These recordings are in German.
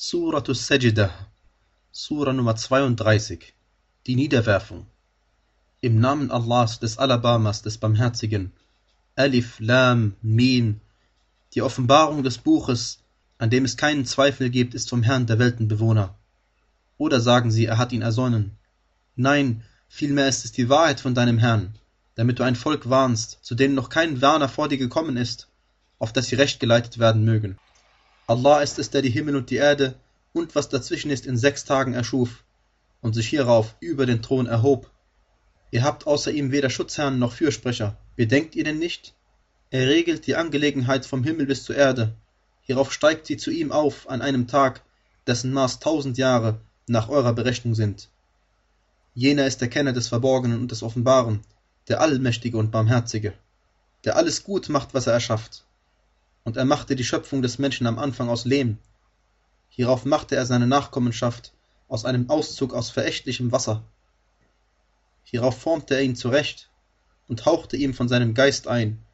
Suratus Sajdah, Sura Nummer 32, die Niederwerfung. Im Namen Allahs, des Alabamas, des Barmherzigen. Alif, Lam, Mim. Die Offenbarung des Buches, an dem es keinen Zweifel gibt, ist vom Herrn der Weltenbewohner. Oder sagen sie, er hat ihn ersonnen. Nein, vielmehr ist es die Wahrheit von deinem Herrn, damit du ein Volk warnst, zu denen noch kein Warner vor dir gekommen ist, auf das sie recht geleitet werden mögen. Allah ist es, der die Himmel und die Erde und was dazwischen ist in sechs Tagen erschuf und sich hierauf über den Thron erhob. Ihr habt außer ihm weder Schutzherrn noch Fürsprecher. Bedenkt ihr denn nicht? Er regelt die Angelegenheit vom Himmel bis zur Erde. Hierauf steigt sie zu ihm auf an einem Tag, dessen Maß tausend Jahre nach eurer Berechnung sind. Jener ist der Kenner des Verborgenen und des Offenbaren, der Allmächtige und Barmherzige, der alles gut macht, was er erschafft und er machte die Schöpfung des Menschen am Anfang aus Lehm. Hierauf machte er seine Nachkommenschaft aus einem Auszug aus verächtlichem Wasser. Hierauf formte er ihn zurecht und hauchte ihm von seinem Geist ein.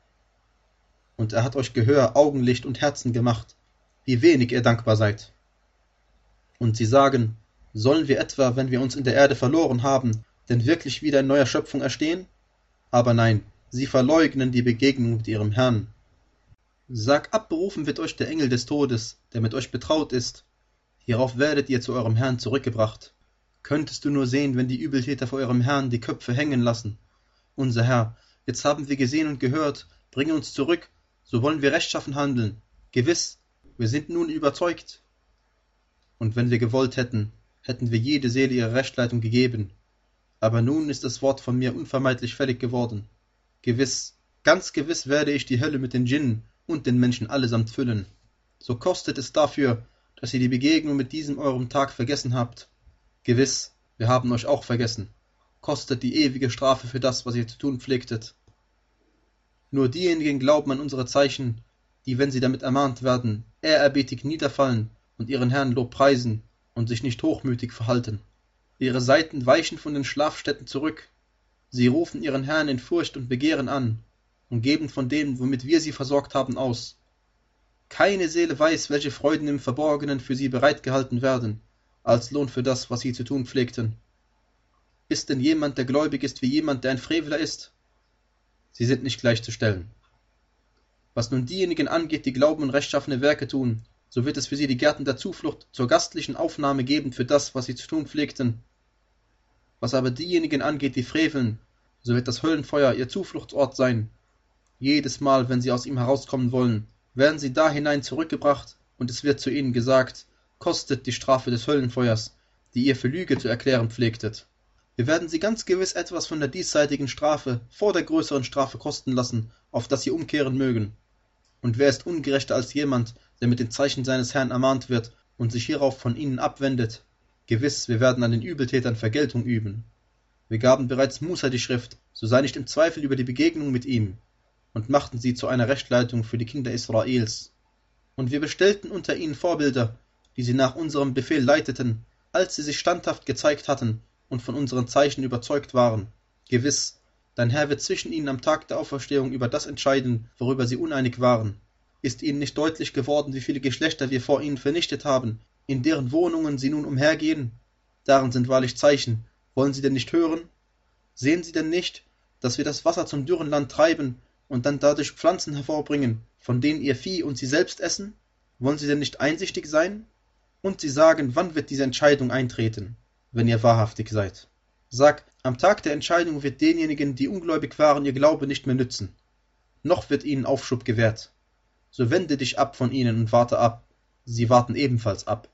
Und er hat euch Gehör, Augenlicht und Herzen gemacht, wie wenig ihr dankbar seid. Und sie sagen, sollen wir etwa, wenn wir uns in der Erde verloren haben, denn wirklich wieder in neuer Schöpfung erstehen? Aber nein, sie verleugnen die Begegnung mit ihrem Herrn Sag abberufen wird euch der Engel des Todes, der mit euch betraut ist. Hierauf werdet ihr zu eurem Herrn zurückgebracht. Könntest du nur sehen, wenn die Übeltäter vor eurem Herrn die Köpfe hängen lassen. Unser Herr, jetzt haben wir gesehen und gehört, bringe uns zurück, so wollen wir rechtschaffen handeln. Gewiss, wir sind nun überzeugt. Und wenn wir gewollt hätten, hätten wir jede Seele ihre Rechtleitung gegeben. Aber nun ist das Wort von mir unvermeidlich fällig geworden. Gewiss, ganz gewiss werde ich die Hölle mit den Djinnen und den Menschen allesamt füllen. So kostet es dafür, dass ihr die Begegnung mit diesem eurem Tag vergessen habt. Gewiss, wir haben euch auch vergessen. Kostet die ewige Strafe für das, was ihr zu tun pflegtet. Nur diejenigen glauben an unsere Zeichen, die, wenn sie damit ermahnt werden, ehrerbietig niederfallen und ihren Herrn Lob preisen und sich nicht hochmütig verhalten. Ihre Seiten weichen von den Schlafstätten zurück. Sie rufen ihren Herrn in Furcht und Begehren an und geben von dem, womit wir sie versorgt haben, aus. Keine Seele weiß, welche Freuden im Verborgenen für sie bereitgehalten werden, als Lohn für das, was sie zu tun pflegten. Ist denn jemand, der gläubig ist, wie jemand, der ein Freveler ist? Sie sind nicht gleichzustellen. Was nun diejenigen angeht, die glauben und rechtschaffene Werke tun, so wird es für sie die Gärten der Zuflucht zur gastlichen Aufnahme geben für das, was sie zu tun pflegten. Was aber diejenigen angeht, die freveln, so wird das Höllenfeuer ihr Zufluchtsort sein, jedes Mal, wenn sie aus ihm herauskommen wollen, werden sie da hinein zurückgebracht, und es wird zu ihnen gesagt, kostet die Strafe des Höllenfeuers, die ihr für Lüge zu erklären pflegtet. Wir werden sie ganz gewiss etwas von der diesseitigen Strafe vor der größeren Strafe kosten lassen, auf das sie umkehren mögen. Und wer ist ungerechter als jemand, der mit den Zeichen seines Herrn ermahnt wird und sich hierauf von ihnen abwendet? Gewiss, wir werden an den Übeltätern Vergeltung üben. Wir gaben bereits Musa die Schrift, so sei nicht im Zweifel über die Begegnung mit ihm und machten sie zu einer Rechtleitung für die Kinder Israels. Und wir bestellten unter ihnen Vorbilder, die sie nach unserem Befehl leiteten, als sie sich standhaft gezeigt hatten und von unseren Zeichen überzeugt waren. Gewiss, dein Herr wird zwischen ihnen am Tag der Auferstehung über das entscheiden, worüber sie uneinig waren. Ist ihnen nicht deutlich geworden, wie viele Geschlechter wir vor ihnen vernichtet haben, in deren Wohnungen sie nun umhergehen? Darin sind wahrlich Zeichen. Wollen sie denn nicht hören? Sehen sie denn nicht, dass wir das Wasser zum dürren Land treiben und dann dadurch Pflanzen hervorbringen, von denen ihr Vieh und sie selbst essen? Wollen sie denn nicht einsichtig sein? Und sie sagen, wann wird diese Entscheidung eintreten, wenn ihr wahrhaftig seid? Sag, am Tag der Entscheidung wird denjenigen, die ungläubig waren, ihr Glaube nicht mehr nützen. Noch wird ihnen Aufschub gewährt. So wende dich ab von ihnen und warte ab. Sie warten ebenfalls ab.